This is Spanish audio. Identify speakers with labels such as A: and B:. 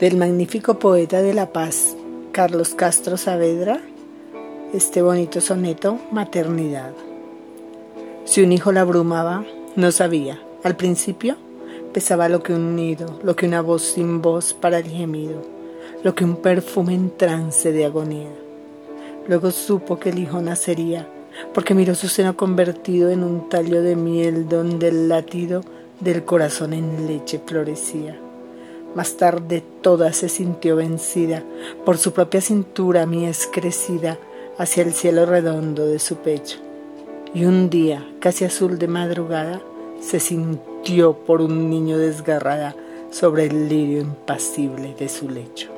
A: del magnífico poeta de la paz, Carlos Castro Saavedra, este bonito soneto, Maternidad. Si un hijo la abrumaba, no sabía. Al principio pesaba lo que un nido, lo que una voz sin voz para el gemido, lo que un perfume en trance de agonía. Luego supo que el hijo nacería, porque miró su seno convertido en un tallo de miel donde el latido del corazón en leche florecía. Más tarde toda se sintió vencida por su propia cintura mies crecida hacia el cielo redondo de su pecho. Y un día, casi azul de madrugada, se sintió por un niño desgarrada sobre el lirio impasible de su lecho.